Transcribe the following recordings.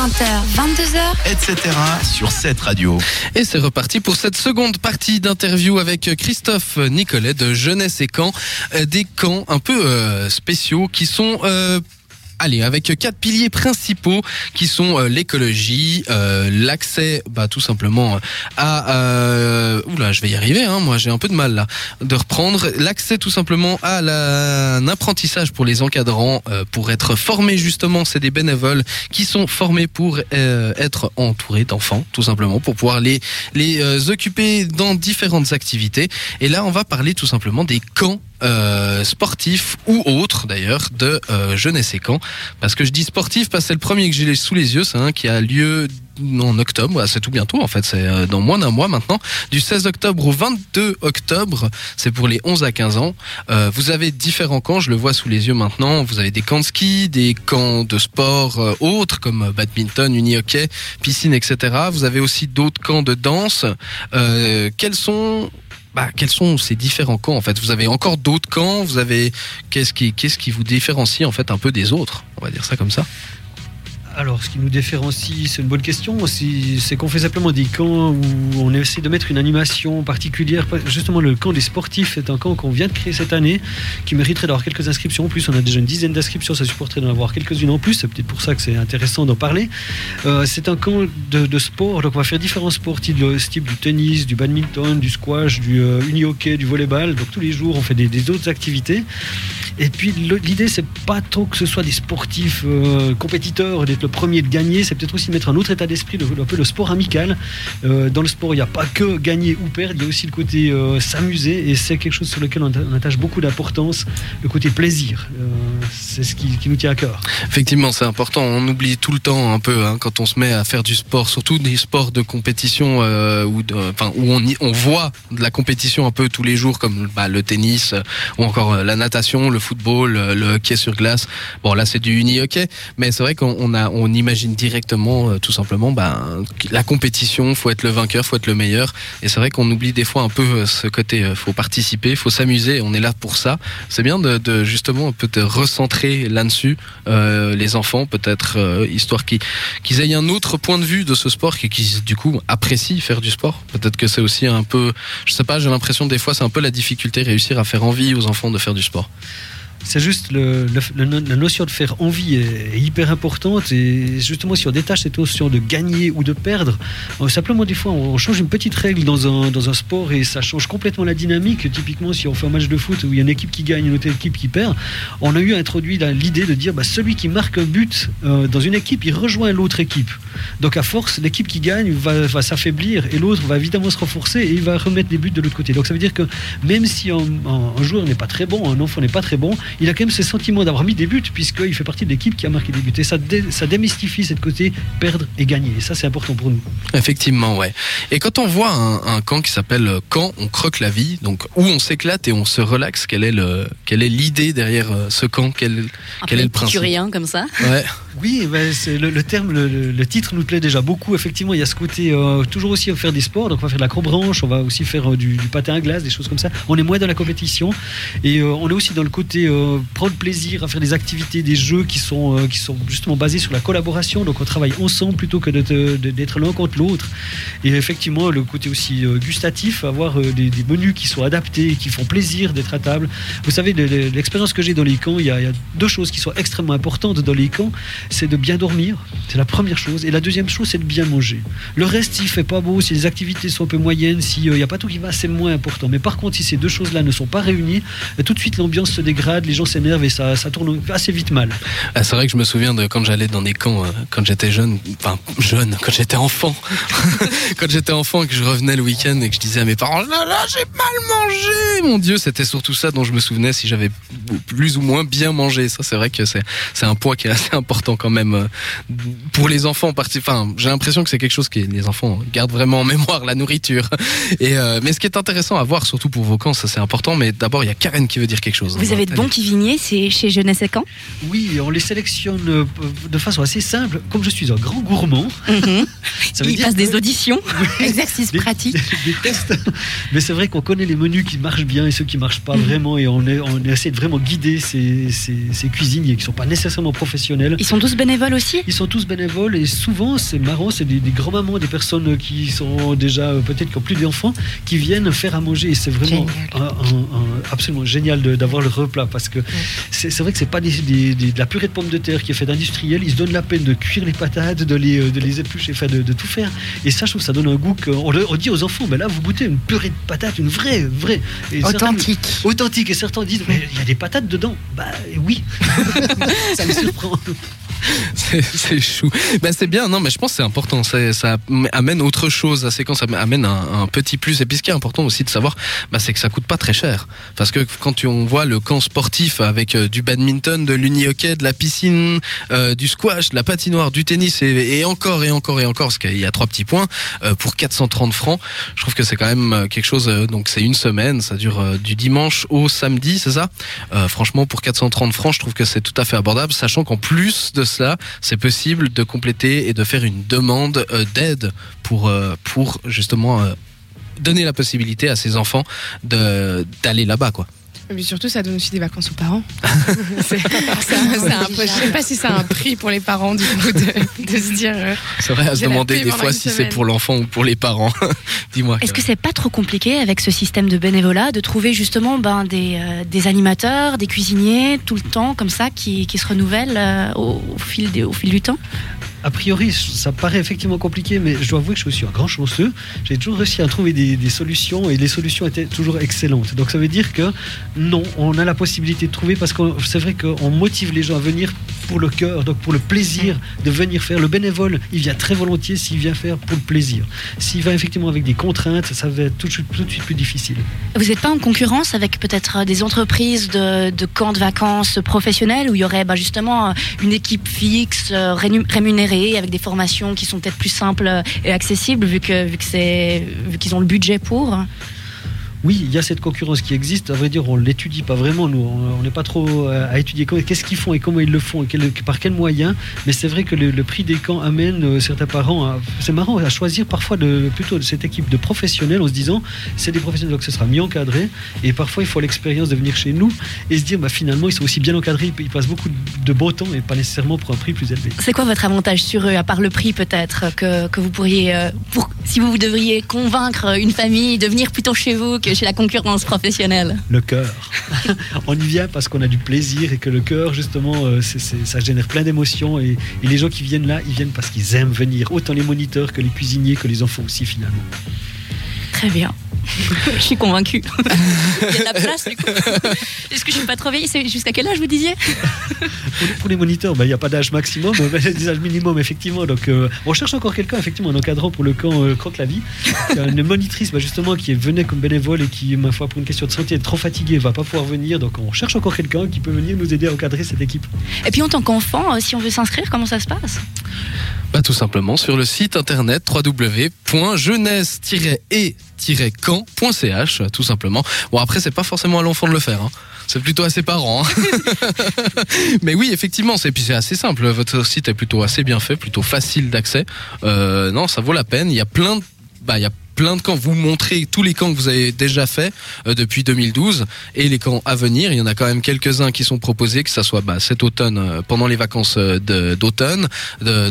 20h, 22h, etc. sur cette radio. Et c'est reparti pour cette seconde partie d'interview avec Christophe Nicolet de Jeunesse et Camps. Euh, Des camps un peu euh, spéciaux qui sont... euh, Allez, avec quatre piliers principaux qui sont euh, l'écologie, euh, l'accès, bah tout simplement à, euh, oula, je vais y arriver, hein, moi j'ai un peu de mal là, de reprendre l'accès tout simplement à la, un apprentissage pour les encadrants, pour être formés justement, c'est des bénévoles qui sont formés pour être entourés d'enfants, tout simplement, pour pouvoir les les occuper dans différentes activités. Et là, on va parler tout simplement des camps euh, sportifs ou autres d'ailleurs de euh, jeunesse et camp parce que je dis sportif parce que c'est le premier que j'ai sous les yeux c'est un qui a lieu en octobre. C'est tout bientôt en fait. C'est euh, dans moins d'un mois maintenant. Du 16 octobre au 22 octobre c'est pour les 11 à 15 ans. Euh, vous avez différents camps je le vois sous les yeux maintenant. Vous avez des camps de ski des camps de sport euh, autres comme euh, badminton uni-hockey piscine etc vous avez aussi d'autres camps de danse. Euh, quels sont bah, quels sont ces différents camps en fait? Vous avez encore d'autres camps? Vous avez qu'est-ce qui qu'est-ce qui vous différencie en fait un peu des autres? On va dire ça comme ça. Alors, ce qui nous différencie, c'est une bonne question. C'est qu'on fait simplement des camps où on essaie de mettre une animation particulière. Justement, le camp des sportifs est un camp qu'on vient de créer cette année, qui mériterait d'avoir quelques inscriptions. En plus, on a déjà une dizaine d'inscriptions, ça supporterait d'en avoir quelques-unes en plus. C'est peut-être pour ça que c'est intéressant d'en parler. Euh, c'est un camp de, sport, donc on va faire différents sports, type, type du tennis, du badminton, du squash, du euh, uni-hockey, du volleyball. Donc tous les jours, on fait des autres activités. Et puis l'idée, c'est pas trop que ce soit des sportifs euh, compétiteurs, d'être le premier de gagner, c'est peut-être aussi de mettre un autre état d'esprit, de, un peu le sport amical. Euh, dans le sport, il n'y a pas que gagner ou perdre, il y a aussi le côté euh, s'amuser, et c'est quelque chose sur lequel on, atta- on attache beaucoup d'importance, le côté plaisir. C'est ce qui, nous tient à cœur. Effectivement, c'est important. On oublie tout le temps un peu hein, quand on se met à faire du sport, surtout des sports de compétition où, enfin, où on, voit de la compétition un peu tous les jours, comme bah, le tennis ou encore la natation, le football, euh, le hockey sur glace. Bon, là, c'est du uni-hockey, mais c'est vrai qu'on on a, on imagine directement, euh, tout simplement, bah, la compétition. Faut être le vainqueur, faut être le meilleur. Et c'est vrai qu'on oublie des fois un peu euh, ce côté. euh, faut participer, faut s'amuser. On est là pour ça. C'est bien de, de justement un peu de recentrer là-dessus euh, les enfants, peut-être histoire qu'ils qu'ils aient un autre point de vue de ce sport qu'ils du coup apprécient faire du sport. Peut-être que c'est aussi un peu, je sais pas, j'ai l'impression des fois c'est un peu la difficulté réussir à faire envie aux enfants de faire du sport. C'est juste la notion de faire envie est, hyper importante et justement si on détache cette notion de gagner ou de perdre, euh, simplement des fois on change une petite règle dans un, dans un sport et ça change complètement la dynamique. Typiquement si on fait un match de foot où il y a une équipe qui gagne et une autre équipe qui perd, on a eu introduit l'idée de dire bah, celui qui marque un but euh, dans une équipe, il rejoint l'autre équipe. Donc à force, l'équipe qui gagne va, va s'affaiblir et l'autre va évidemment se renforcer et il va remettre des buts de l'autre côté. Donc ça veut dire que même si un- un joueur n'est pas très bon, un enfant n'est pas très bon, il a quand même ce sentiment d'avoir mis des buts puisqu'il fait partie de l'équipe qui a marqué des buts. Et ça, dé- ça démystifie cette côté perdre et gagner. Et ça, c'est important pour nous. Effectivement, ouais. Et quand on voit un, un camp qui s'appelle euh, Camp, on croque la vie, donc où on s'éclate et on se relaxe, quelle est le, quelle est l'idée derrière euh, ce camp? Quel, quel est le principe? épicurien comme ça. Ouais. Oui, ben, c'est le, le terme, le, le- titre nous plaît déjà beaucoup. Effectivement, il y a ce côté euh, toujours aussi à faire des sports. Donc, on va faire de la branche, on va aussi faire euh, du, du patin à glace, des choses comme ça. On est moins dans la compétition et euh, on est aussi dans le côté euh, prendre plaisir à faire des activités, des jeux qui sont, euh, qui sont justement basés sur la collaboration. Donc, on travaille ensemble plutôt que d'être l'un contre l'autre. Et effectivement, le côté aussi euh, gustatif, avoir euh, des, menus qui sont adaptés, qui font plaisir d'être à table. Vous savez, le- le- l'expérience que j'ai dans les camps, il y, a, deux choses qui sont extrêmement importantes dans les camps. C'est de bien dormir, c'est la première chose. Et la deuxième chose, c'est de bien manger. Le reste, s'il fait pas beau, si les activités sont un peu moyennes, s'il n'y a pas tout qui va, c'est moins important. Mais par contre, si ces deux choses-là ne sont pas réunies, euh, tout de suite l'ambiance se dégrade, les gens s'énervent et ça, ça tourne assez vite mal. Ah, c'est vrai que je me souviens de quand j'allais dans des camps, euh, quand j'étais jeune, enfin jeune, quand j'étais enfant, quand j'étais enfant et que je revenais le week-end et que je disais à mes parents, là là, j'ai mal mangé, mon Dieu, c'était surtout ça dont je me souvenais si j'avais plus ou moins bien mangé. Ça, c'est vrai que c'est c'est un poids qui est assez important quand même euh, pour les enfants. en partie- Enfin, j'ai l'impression que c'est quelque chose que les enfants gardent vraiment en mémoire, la nourriture. Et euh, mais ce qui est intéressant à voir, surtout pour vos camps, ça c'est important. Mais d'abord, il y a Karen qui veut dire quelque chose. Vous avez de bons C'est chez Jeunesse et Camp Oui, on les sélectionne euh, de façon assez simple. Comme je suis un grand gourmand, Mhm. ça veut dire que- des auditions. Exercice des, pratique. des tests. Mais c'est vrai qu'on connaît les menus qui marchent bien et ceux qui marchent pas vraiment. Et on, est, on essaie de vraiment guider ces, ces, ces cuisiniers qui sont pas nécessairement professionnels. Ils sont tous bénévoles aussi? Ils sont tous bénévoles et souvent, c'est marrant, c'est des, des grands-mamans, des personnes qui sont déjà euh, peut-être qui ont plus d'enfants, qui viennent faire à manger. Et c'est vraiment un- un- un- absolument génial d'avoir le repas parce que c'est vrai que c'est pas des, des- des- de la purée de pommes de terre qui est faite d'industriel. Ils se donnent la peine de cuire les patates, de les, euh, de les éplucher, enfin, de, de tout faire. Et ça, je trouve ça donne un goût qu'on on dit aux enfants, ben là, vous goûtez une purée de patates, une vraie, vraie. Et certains- Authentique. authentique. Et certains disent, mais il y a des patates dedans. Bah oui, ça me surprend. C'est chou. Ben, c'est bien, non, mais je pense que c'est important. Ça, amène autre chose à séquence, amène un, petit plus. Et puis ce qui est important aussi de savoir, bah, c'est que ça coûte pas très cher. Parce que quand on voit le camp sportif avec euh, du badminton, de l'uni-hockey, de la piscine, euh, du squash, de la patinoire, du tennis et, encore et encore et encore, parce qu'il y a trois petits points, euh, pour 430 francs, je trouve que c'est quand même quelque chose. donc c'est une semaine, ça dure du dimanche au samedi, c'est ça? Franchement, pour 430 francs, je trouve que c'est tout à fait abordable, sachant qu'en plus de c'est possible de compléter et de faire une demande euh, d'aide pour euh, pour justement euh, donner la possibilité à ses enfants d'aller là-bas quoi. Mais surtout, ça donne aussi des vacances aux parents. c'est, c'est un- c'est un peu- je sais pas si c'est un prix pour les parents, du coup, de, de se dire. euh, C'est vrai à se demander des fois si c'est pour l'enfant ou pour les parents. Dis-moi. Est-ce que c'est pas trop compliqué avec ce système de bénévolat de trouver justement ben, des, euh, des animateurs, des cuisiniers tout le temps comme ça qui, qui se renouvellent euh, au, au fil des- au fil du temps? A priori, ça paraît effectivement compliqué, mais je dois avouer que je suis un grand chanceux. J'ai toujours réussi à trouver des, des solutions et les solutions étaient toujours excellentes. Donc ça veut dire que non, on a la possibilité de trouver parce que c'est vrai qu'on motive les gens à venir pour le cœur, donc pour le plaisir de venir faire. Le bénévole, il vient très volontiers s'il vient faire pour le plaisir. S'il va effectivement avec des contraintes, ça va être tout de suite, de suite plus difficile. Vous n'êtes pas en concurrence avec peut-être euh, des entreprises de, de camps de vacances professionnels où il y aurait ben, justement euh, une équipe fixe, euh, rémunérée, avec des formations qui sont peut-être plus simples et accessibles vu que vu que c'est vu qu'ils ont le budget pour? Oui, il y a cette concurrence qui existe. À vrai dire, on l'étudie pas vraiment. Nous, on n'est pas trop euh, à étudier qu'est-ce qu'ils font et comment ils le font et par quels moyens. Mais c'est vrai que le, le prix des camps amène euh, certains parents. à- C'est marrant à choisir parfois de, plutôt de cette équipe de professionnels en se disant c'est des professionnels donc ce sera mieux encadré. Et parfois, il faut l'expérience de venir chez nous et se dire bah, finalement ils sont aussi bien encadrés. Ils passent beaucoup de beau temps et pas nécessairement pour un prix plus élevé. C'est quoi votre avantage sur eux, à part le prix peut-être, que, que vous pourriez, euh, pour, si vous devriez convaincre une famille de venir plutôt chez vous que chez la concurrence professionnelle Le cœur. on y vient parce qu'on a du plaisir et que le cœur, justement, euh, ça génère plein d'émotions. Et, et les gens qui viennent là, ils viennent parce qu'ils aiment venir. Autant les moniteurs que les cuisiniers, que les enfants aussi, finalement. Très bien. je suis convaincue. Il y a de la place du coup. Est-ce que je suis pas trop vieille C'est jusqu'à quel âge vous disiez Pour les, pour les moniteurs, bah, il n'y a pas d'âge maximum, mais des âges minimum, effectivement. Donc, euh, on cherche encore quelqu'un, effectivement, un encadrant pour le camp euh, Croque la vie. Il y a une monitrice, bah, justement, qui venait comme bénévole et qui, ma foi, pour une question de santé, est trop fatiguée, va pas pouvoir venir. Donc, on cherche encore quelqu'un qui peut venir nous aider à encadrer cette équipe. Et puis en tant qu'enfant, euh, si on veut s'inscrire, comment ça se passe? Bah, tout simplement sur le site internet www.jeunesse-et-camp.ch tout simplement. Bon après c'est pas forcément à l'enfant de le faire. hein. C'est plutôt à ses parents. hein. Mais oui, effectivement, c'est puis c'est assez simple. Votre site est plutôt assez bien fait, plutôt facile d'accès. Euh, non, ça vaut la peine. Il y a plein bah, il y a plein de camps. Vous montrez tous les camps que vous avez déjà fait euh, depuis 2012 et les camps à venir. Il y en a quand même quelques-uns qui sont proposés, que ça soit bah, cet automne euh, pendant les vacances euh, d'automne,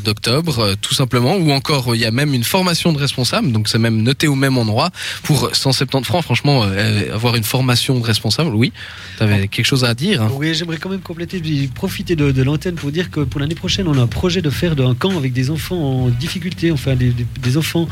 d'octobre, tout simplement, ou encore il y a même une formation de responsable. Donc c'est même noté au même endroit pour 170 francs. Franchement, avoir une formation de responsable, oui. Tu avais quelque chose à dire. hein. Oui, j'aimerais quand même compléter, profiter de, de l'antenne pour dire que pour l'année prochaine, on a un projet de faire un camp avec des enfants en difficulté, enfin des, des- des enfants,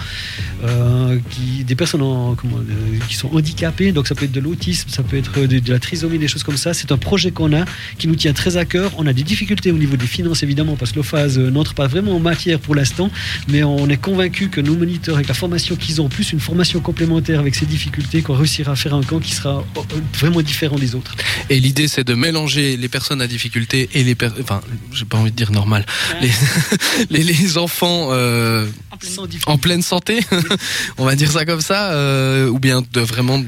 euh, qui, des personnes en- comment, euh, qui sont handicapées, donc ça peut être de l'autisme, ça peut être de, de la trisomie, des choses comme ça. C'est un projet qu'on a qui nous tient très à cœur. On a des difficultés au niveau des finances évidemment, parce que l'OFAS euh, n'entre pas vraiment en matière pour l'instant, mais on est convaincu que nos moniteurs, avec la formation qu'ils ont, plus une formation complémentaire avec ces difficultés, qu'on réussira à faire un camp qui sera euh, vraiment différent des autres. Et l'idée, c'est de mélanger les personnes à difficulté et les per- enfin, j'ai pas envie de dire normal, les, les, les enfants euh, En pleine santé, on va dire ça comme ça, euh, ou bien de vraiment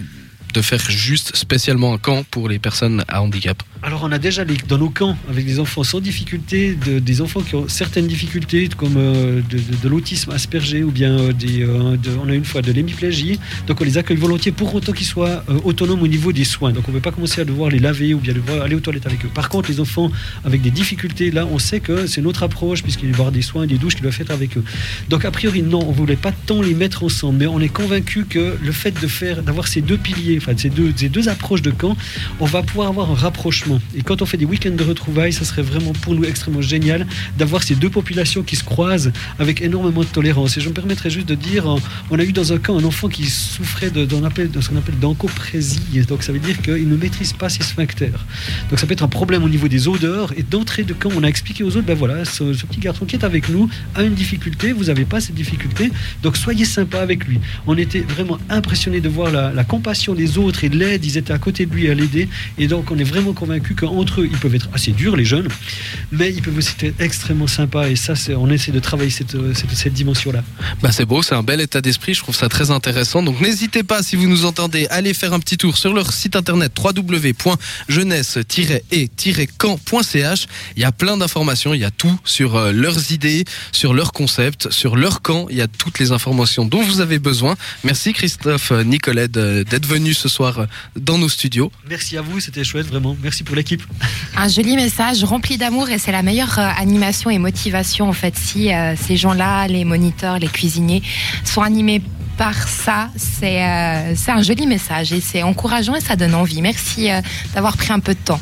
de faire juste spécialement un camp pour les personnes à handicap Alors on a déjà dans nos camps avec des enfants sans difficulté, de- des enfants qui ont certaines difficultés comme euh, de, l'autisme aspergé ou bien euh, euh, on a une fois de l'hémiplégie. Donc on les accueille volontiers pour autant qu'ils soient autonomes au niveau des soins. Donc on ne peut pas commencer à devoir les laver ou bien aller aux toilettes avec eux. Par contre les enfants avec des difficultés, là on sait que c'est notre approche puisqu'il va y avoir des soins, des douches qui doivent être avec eux. Donc a priori non, on voulait pas tant les mettre ensemble, mais on est convaincu que le fait faire, d'avoir ces deux piliers, enfin ces deux, ces deux approches de camp, on va pouvoir avoir un rapprochement. Et quand on fait des week-ends de retrouvailles, ça serait vraiment pour nous extrêmement génial d'avoir ces deux populations qui se croisent avec énormément de tolérance. Et je me permettrais juste de dire, on a eu dans un camp un enfant qui souffrait de, appelle- de ce qu'on appelle d'encoprésie. Donc ça veut dire qu'il ne maîtrise pas ses sphincters. Donc ça peut être un problème au niveau des odeurs. Et d'entrée de camp, on a expliqué aux autres, ben voilà, ce, ce petit garçon qui est avec nous a une difficulté, vous n'avez pas cette difficulté, donc soyez sympa avec lui. On était vraiment impressionnés de voir la, la compassion des autres et de l'aide, ils étaient à côté de lui à l'aider. Et donc on est vraiment convaincus qu'entre eux, ils peuvent être assez durs, les jeunes, mais ils peuvent aussi être extrêmement sympas. Et ça, c'est- on essaie de travailler cette, euh, cette, dimension-là. Bah c'est beau, c'est un bel état d'esprit, je trouve ça très intéressant. Donc n'hésitez pas, si vous nous entendez, allez faire un petit tour sur leur site internet www.jeunesse-et-camp.ch. Il y a plein d'informations, il y a tout sur euh, leurs idées, sur leurs concepts, sur leur camp. Il y a toutes les informations dont vous avez besoin. Merci Christophe euh, Nicolet d'être venu ce soir euh, dans nos studios. Merci à vous, c'était chouette, vraiment. Merci pour l'équipe. Un joli message rempli d'amour et c'est la meilleure euh, animation et motivation en fait. Si euh, ces gens-là, les moniteurs, les cuisiniers, sont animés par ça, c'est euh, c'est un joli message et c'est encourageant et ça donne envie. Merci euh, d'avoir pris un peu de temps.